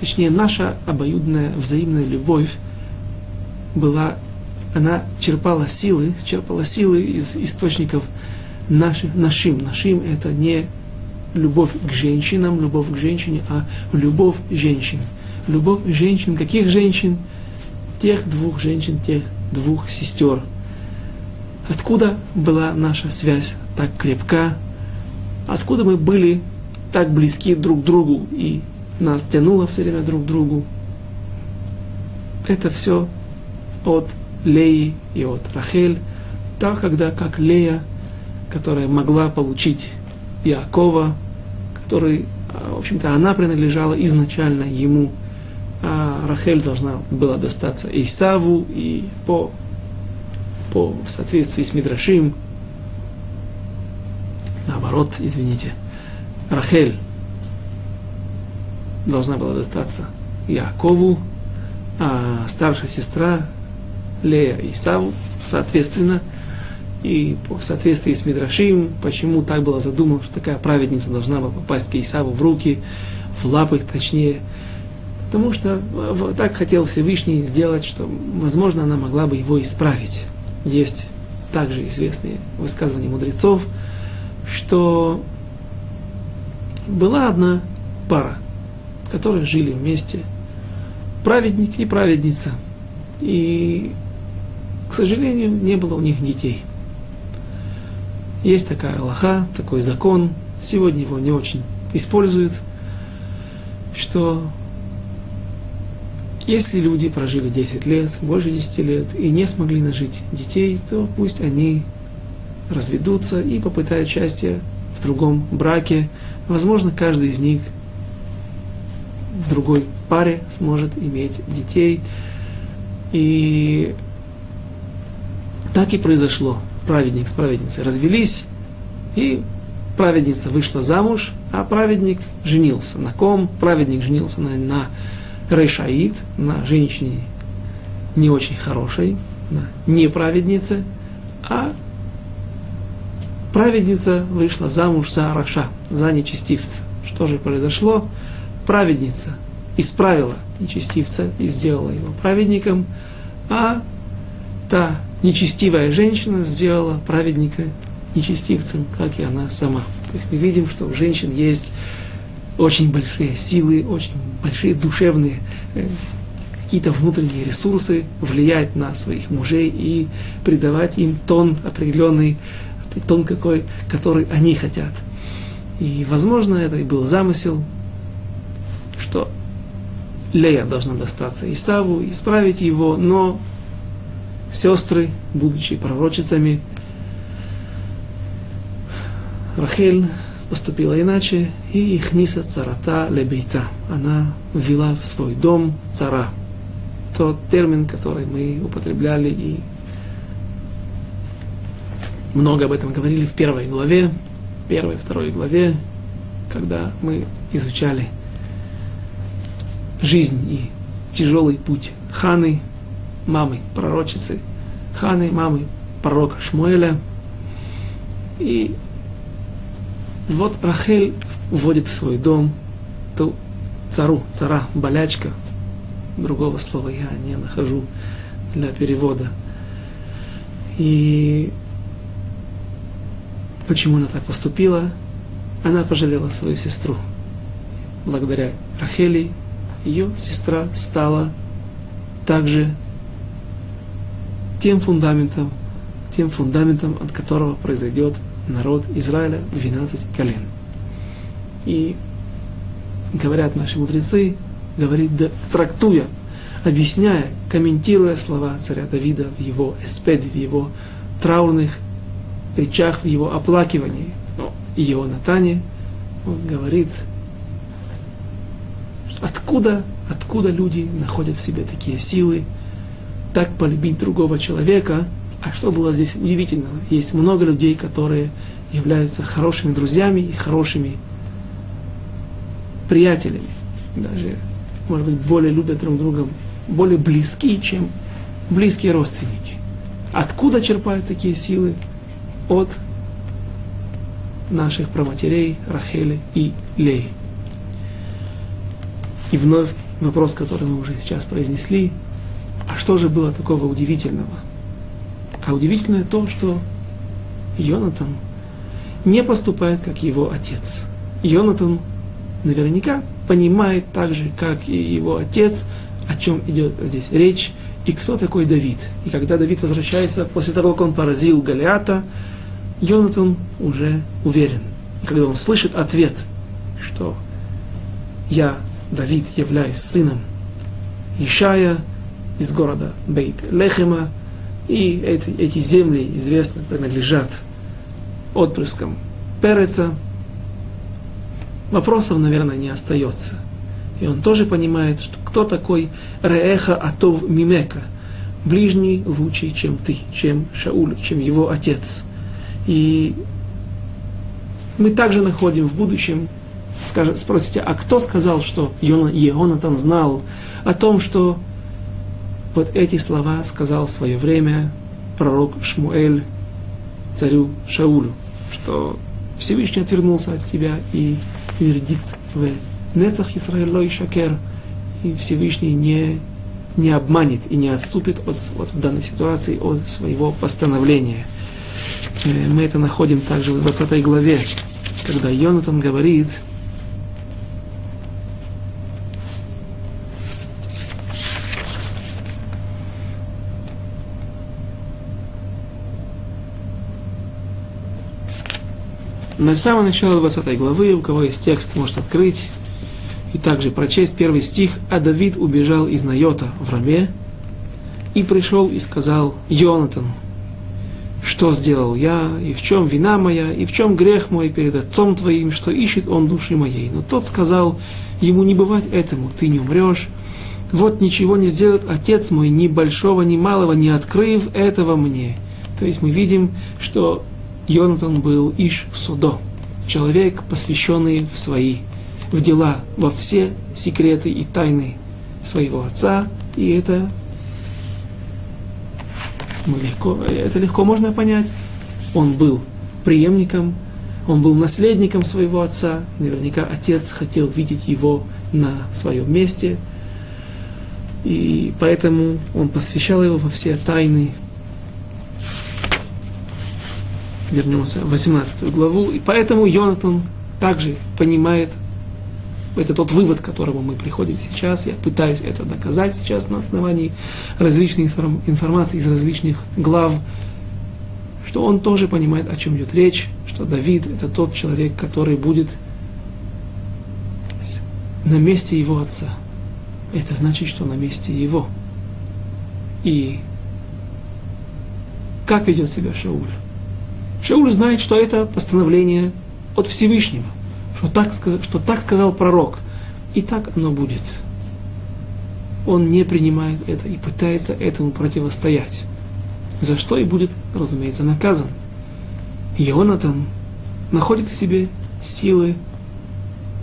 точнее, наша обоюдная взаимная любовь была, она черпала силы, черпала силы из источников наших, нашим. Нашим это не любовь к женщинам, любовь к женщине, а любовь женщин. Любовь женщин, каких женщин? Тех двух женщин, тех двух сестер. Откуда была наша связь так крепка? Откуда мы были так близки друг к другу и нас тянуло все время друг к другу? Это все от Леи и от Рахель. Так, когда как Лея, которая могла получить Иакова, который, а, в общем-то, она принадлежала изначально ему, а Рахель должна была достаться Исаву, и по, по в соответствии с Мидрашим, наоборот, извините, Рахель должна была достаться Якову, а старшая сестра Лея Исаву, соответственно, и в соответствии с Мидрашим, почему так было задумано, что такая праведница должна была попасть к Исаву в руки, в лапы точнее, потому что так хотел Всевышний сделать, что, возможно, она могла бы его исправить. Есть также известные высказывания мудрецов, что была одна пара, которые жили вместе, праведник и праведница. И, к сожалению, не было у них детей – есть такая Аллаха, такой закон, сегодня его не очень используют, что если люди прожили 10 лет, больше 10 лет, и не смогли нажить детей, то пусть они разведутся и попытают счастье в другом браке. Возможно, каждый из них в другой паре сможет иметь детей. И так и произошло праведник с праведницей развелись, и праведница вышла замуж, а праведник женился. На ком? Праведник женился на, на Рейшаид, на женщине не очень хорошей, на неправеднице, а праведница вышла замуж за Араша, за нечестивца. Что же произошло? Праведница исправила нечестивца и сделала его праведником, а та нечестивая женщина сделала праведника нечестивцем, как и она сама. То есть мы видим, что у женщин есть очень большие силы, очень большие душевные э, какие-то внутренние ресурсы влиять на своих мужей и придавать им тон определенный, тон какой, который они хотят. И, возможно, это и был замысел, что Лея должна достаться Исаву, исправить его, но сестры, будучи пророчицами, Рахель поступила иначе, и Ихниса царата лебейта. Она ввела в свой дом цара. Тот термин, который мы употребляли и много об этом говорили в первой главе, первой, второй главе, когда мы изучали жизнь и тяжелый путь Ханы, мамы пророчицы Ханы, мамы пророка Шмуэля. И вот Рахель вводит в свой дом ту цару, цара, болячка. Другого слова я не нахожу для перевода. И почему она так поступила? Она пожалела свою сестру. Благодаря Рахели ее сестра стала также тем фундаментом, тем фундаментом, от которого произойдет народ Израиля 12 колен. И говорят наши мудрецы, говорит, трактуя, объясняя, комментируя слова царя Давида в его эспеде, в его траурных речах, в его оплакивании, ну, его Натане, он говорит, откуда, откуда люди находят в себе такие силы, так полюбить другого человека. А что было здесь удивительного? Есть много людей, которые являются хорошими друзьями и хорошими приятелями. Даже, может быть, более любят друг друга, более близки, чем близкие родственники. Откуда черпают такие силы? От наших проматерей Рахели и Леи. И вновь вопрос, который мы уже сейчас произнесли, а что же было такого удивительного? А удивительное то, что Йонатан не поступает, как его отец. Йонатан наверняка понимает так же, как и его отец, о чем идет здесь речь, и кто такой Давид. И когда Давид возвращается после того, как он поразил Голиата, Йонатан уже уверен. И когда он слышит ответ, что я, Давид, являюсь сыном Ишая, из города Бейт Лехема, и эти, эти земли, известно, принадлежат отпрыскам Переца. Вопросов, наверное, не остается. И он тоже понимает, что кто такой Реэха Атов Мимека, ближний лучший, чем ты, чем Шауль, чем его отец. И мы также находим в будущем, скажет, спросите, а кто сказал, что Ионатан знал о том, что вот эти слова сказал в свое время пророк Шмуэль царю Шаулю, что Всевышний отвернулся от тебя и вердикт в Нецах Исраилой Шакер, и Всевышний не, не обманет и не отступит от, вот в данной ситуации от своего постановления. Э, мы это находим также в 20 главе, когда Йонатан говорит, На самое начало 20 главы, у кого есть текст, может открыть и также прочесть первый стих. «А Давид убежал из Найота в Раме и пришел и сказал Йонатану, что сделал я, и в чем вина моя, и в чем грех мой перед отцом твоим, что ищет он души моей. Но тот сказал, ему не бывать этому, ты не умрешь. Вот ничего не сделает отец мой, ни большого, ни малого, не открыв этого мне. То есть мы видим, что Йонатан был Иш Судо, человек, посвященный в свои, в дела, во все секреты и тайны своего отца, и это ну, легко, это легко можно понять. Он был преемником, он был наследником своего отца, наверняка отец хотел видеть его на своем месте, и поэтому он посвящал его во все тайны вернемся в 18 главу. И поэтому Йонатан также понимает, это тот вывод, к которому мы приходим сейчас. Я пытаюсь это доказать сейчас на основании различной информации из различных глав, что он тоже понимает, о чем идет речь, что Давид это тот человек, который будет на месте его отца. Это значит, что на месте его. И как ведет себя Шауль? Шауль знает, что это постановление от Всевышнего, что так, что так сказал пророк, и так оно будет. Он не принимает это и пытается этому противостоять, за что и будет, разумеется, наказан. Йонатан находит в себе силы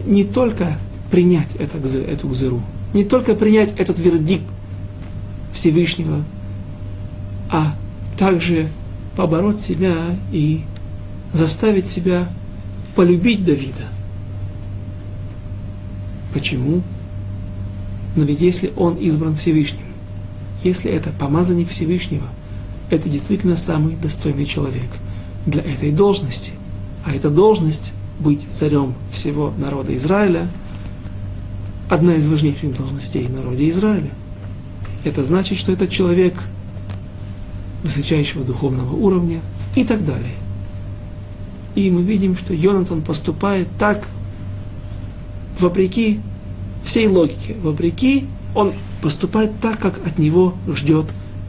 не только принять это, эту гзыру, не только принять этот вердикт Всевышнего, а также побороть себя и заставить себя полюбить Давида. Почему? Но ведь если он избран Всевышним, если это помазанник Всевышнего, это действительно самый достойный человек для этой должности. А эта должность быть царем всего народа Израиля одна из важнейших должностей в народе Израиля. Это значит, что этот человек высочайшего духовного уровня и так далее. И мы видим, что Йонатан поступает так, вопреки всей логике, вопреки, он поступает так, как от него ждет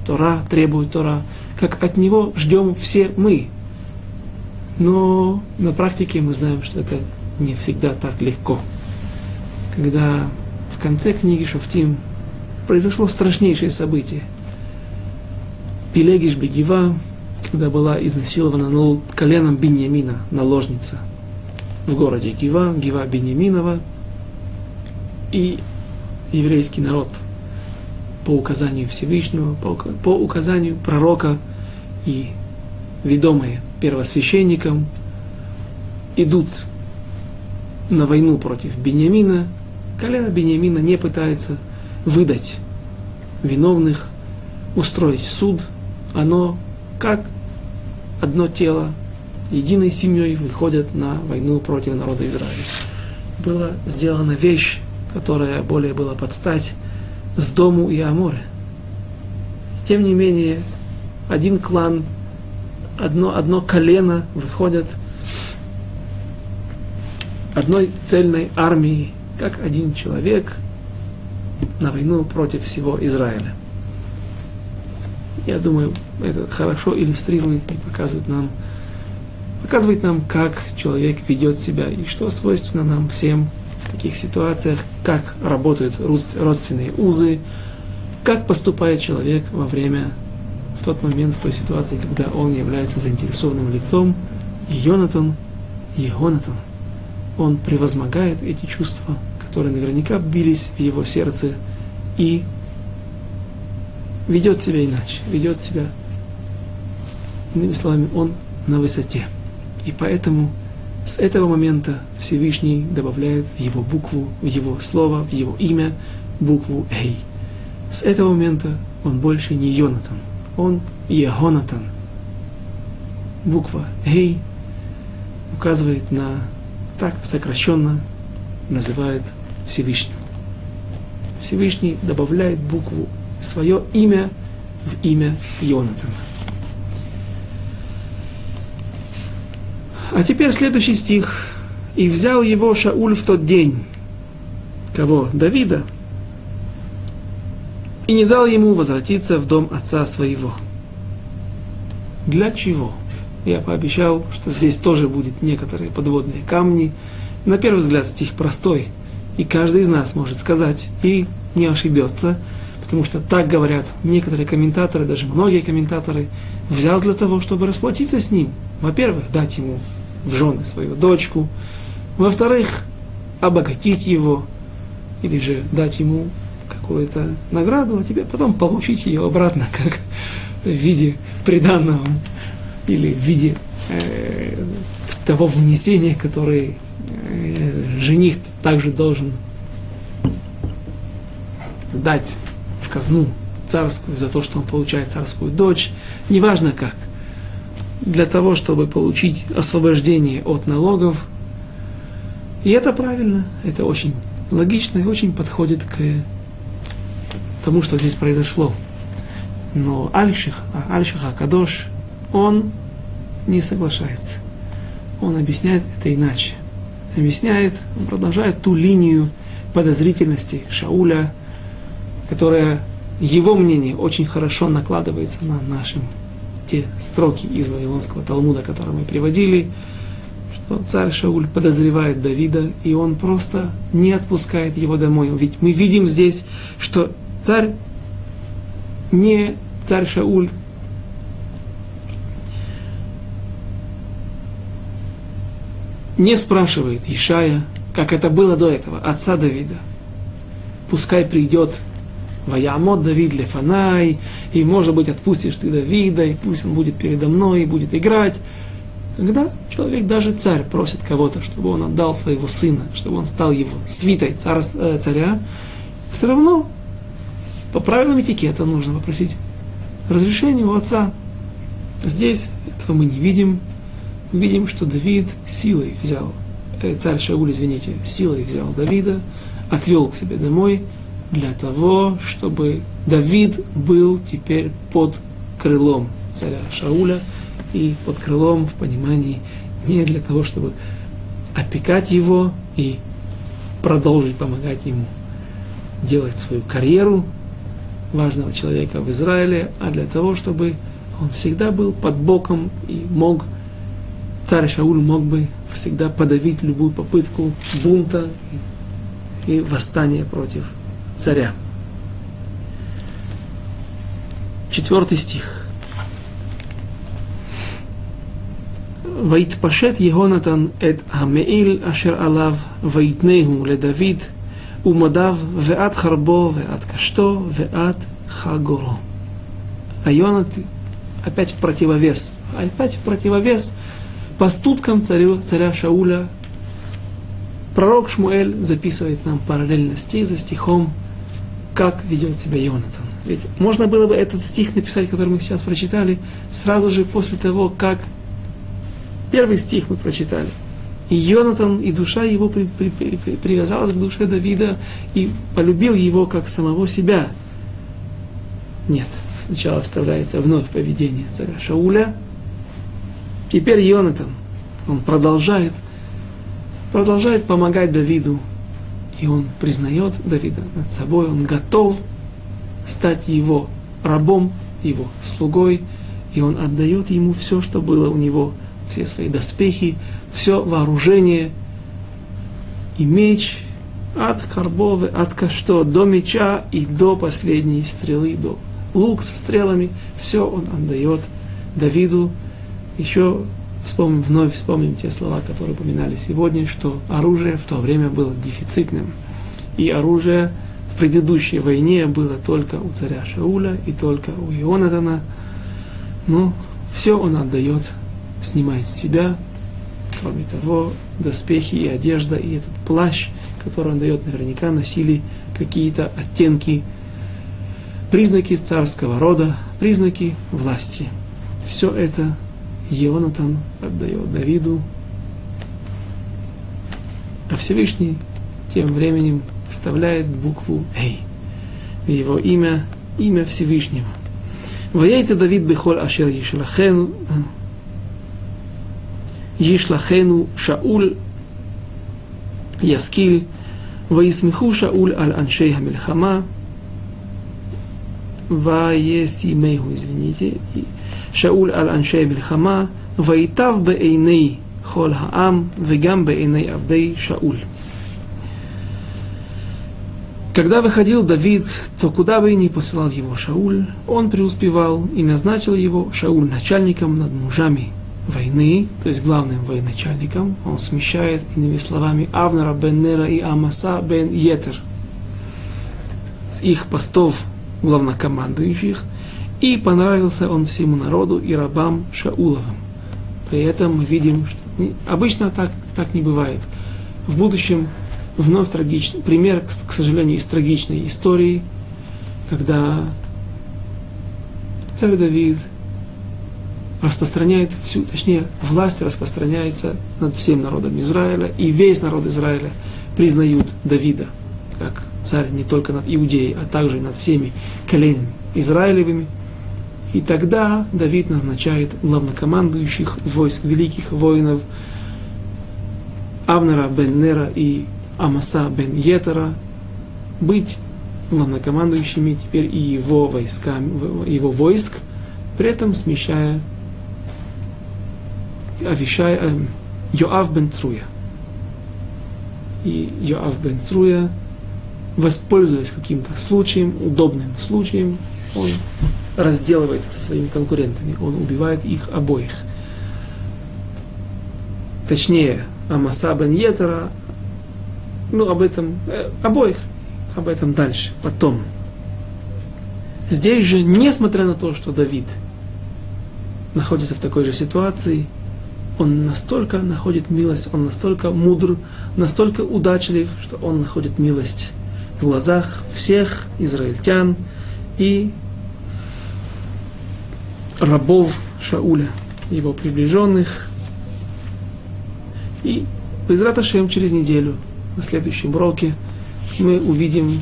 Тора, требует Тора, как от него ждем все мы. Но на практике мы знаем, что это не всегда так легко. Когда в конце книги Шуфтим произошло страшнейшее событие. Пелегиш Бегива, когда была изнасилована коленом Беньямина, наложница, в городе Гива, Гива Беньяминова, и еврейский народ по указанию Всевышнего, по, по указанию пророка и ведомые первосвященником идут на войну против Бениамина, колено Бениамина не пытается выдать виновных, устроить суд, оно как одно тело, единой семьей выходят на войну против народа Израиля. Была сделана вещь, которая более была под стать с дому и Аморе. Тем не менее, один клан, одно, одно колено выходят одной цельной армии, как один человек на войну против всего Израиля. Я думаю, это хорошо иллюстрирует и показывает нам, показывает нам, как человек ведет себя и что свойственно нам всем в таких ситуациях, как работают родственные узы, как поступает человек во время, в тот момент, в той ситуации, когда он является заинтересованным лицом, и Йонатан, Егонатан, он превозмогает эти чувства, которые наверняка бились в его сердце, и ведет себя иначе, ведет себя, иными словами, он на высоте. И поэтому с этого момента Всевышний добавляет в его букву, в его слово, в его имя букву Эй. С этого момента он больше не Йонатан, он Егонатан. Буква Эй указывает на, так сокращенно называет Всевышний. Всевышний добавляет букву, свое имя в имя Йонатана. А теперь следующий стих. «И взял его Шауль в тот день». Кого? Давида. «И не дал ему возвратиться в дом отца своего». Для чего? Я пообещал, что здесь тоже будет некоторые подводные камни. На первый взгляд стих простой, и каждый из нас может сказать, и не ошибется, потому что так говорят некоторые комментаторы, даже многие комментаторы, взял для того, чтобы расплатиться с ним. Во-первых, дать ему в жены свою дочку. Во-вторых, обогатить его, или же дать ему какую-то награду, а тебе потом получить ее обратно, как в виде приданного или в виде э, того внесения, который э, жених также должен дать казну царскую за то, что он получает царскую дочь, неважно как – для того, чтобы получить освобождение от налогов. И это правильно, это очень логично и очень подходит к тому, что здесь произошло. Но Альших, Альших Акадош, он не соглашается. Он объясняет это иначе. Объясняет, он продолжает ту линию подозрительности Шауля, которая, его мнение, очень хорошо накладывается на нашим те строки из Вавилонского Талмуда, которые мы приводили, что царь Шауль подозревает Давида, и он просто не отпускает его домой. Ведь мы видим здесь, что царь не царь Шауль не спрашивает Ишая, как это было до этого, отца Давида. Пускай придет Ваямот Давид Лефанай, и, может быть, отпустишь ты Давида, и пусть он будет передо мной, и будет играть. Когда человек, даже царь, просит кого-то, чтобы он отдал своего сына, чтобы он стал его свитой царь, э, царя, все равно по правилам этикета нужно попросить разрешения у отца. Здесь этого мы не видим. Мы видим, что Давид силой взял, э, царь Шауль, извините, силой взял Давида, отвел к себе домой, для того, чтобы Давид был теперь под крылом царя Шауля и под крылом в понимании не для того, чтобы опекать его и продолжить помогать ему делать свою карьеру важного человека в Израиле, а для того, чтобы он всегда был под боком и мог, царь Шауль мог бы всегда подавить любую попытку бунта и, восстания против царя. Четвертый стих. Ваитпашет Егонатан эт Амеил, Ашер Алав Ваитнегу Ледавид Умадав Веат Харбо Веат Кашто Веат Хагоро. А Йонат опять в противовес, опять в противовес поступкам царя, царя Шауля Пророк Шмуэль записывает нам параллельно стих за стихом, как ведет себя Йонатан. Ведь можно было бы этот стих написать, который мы сейчас прочитали, сразу же после того, как Первый стих мы прочитали. И Йонатан, и душа его при, при, при, при, привязалась к душе Давида и полюбил его как самого себя. Нет, сначала вставляется вновь поведение царя Шауля. Теперь Йонатан, он продолжает, продолжает помогать Давиду. И он признает Давида над собой, он готов стать его рабом, его слугой, и он отдает ему все, что было у него – все свои доспехи, все вооружение. И меч от карбовы, от кашто, до меча и до последней стрелы, до лук со стрелами, все он отдает Давиду. Еще вспомним, вновь вспомним те слова, которые упоминали сегодня, что оружие в то время было дефицитным. И оружие в предыдущей войне было только у царя Шауля и только у Ионатана. Ну, все он отдает снимает с себя. Кроме того, доспехи и одежда, и этот плащ, который он дает, наверняка носили какие-то оттенки, признаки царского рода, признаки власти. Все это Ионатан отдает Давиду, а Всевышний тем временем вставляет букву «Эй» в его имя, имя Всевышнего. Вояйца Давид Бехол Ашер Ешлахену, Ешлахену Шауль Яскиль, Ваисмиху Шауль Аль Аншей Хамельхама, Ваесимейху, извините, שאול על אנשי המלחמה ויטב בעיני כל העם וגם בעיני עבדי שאול. Когда выходил Давид, то куда бы ни посылал его Шауль, он преуспевал и назначил его Шауль начальником над мужами войны, то есть главным военачальником, он смещает, иными словами, Авнера бен Нера и Амаса бен Йетер с их постов главнокомандующих, и понравился он всему народу и рабам Шауловым. При этом мы видим, что обычно так, так не бывает. В будущем вновь трагичный пример, к сожалению, из трагичной истории, когда царь Давид – распространяет всю, точнее, власть распространяется над всем народом Израиля, и весь народ Израиля признают Давида как царь не только над Иудеей, а также над всеми коленями Израилевыми. И тогда Давид назначает главнокомандующих войск, великих воинов Авнера бен Нера и Амаса бен Етера быть главнокомандующими теперь и его войсками, его войск, при этом смещая Авишай, э, Йоав бен Цруя. И Йоав бен Цруя, воспользуясь каким-то случаем, удобным случаем, он разделывается со своими конкурентами, он убивает их обоих. Точнее, Амаса бен Етера, ну, об этом, э, обоих, об этом дальше, потом. Здесь же, несмотря на то, что Давид находится в такой же ситуации, он настолько находит милость, он настолько мудр, настолько удачлив, что он находит милость в глазах всех израильтян и рабов Шауля, его приближенных. И Безрат Ашем через неделю, на следующем уроке, мы увидим,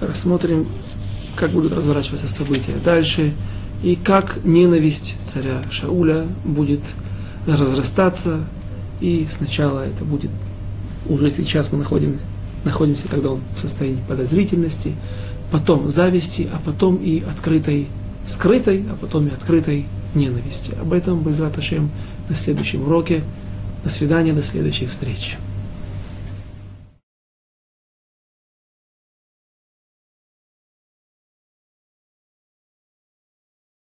рассмотрим, как будут разворачиваться события дальше, и как ненависть царя Шауля будет разрастаться, и сначала это будет, уже сейчас мы находим, находимся, когда он в состоянии подозрительности, потом зависти, а потом и открытой, скрытой, а потом и открытой ненависти. Об этом, Байзрат Ашем, на следующем уроке. До свидания, до следующих встреч.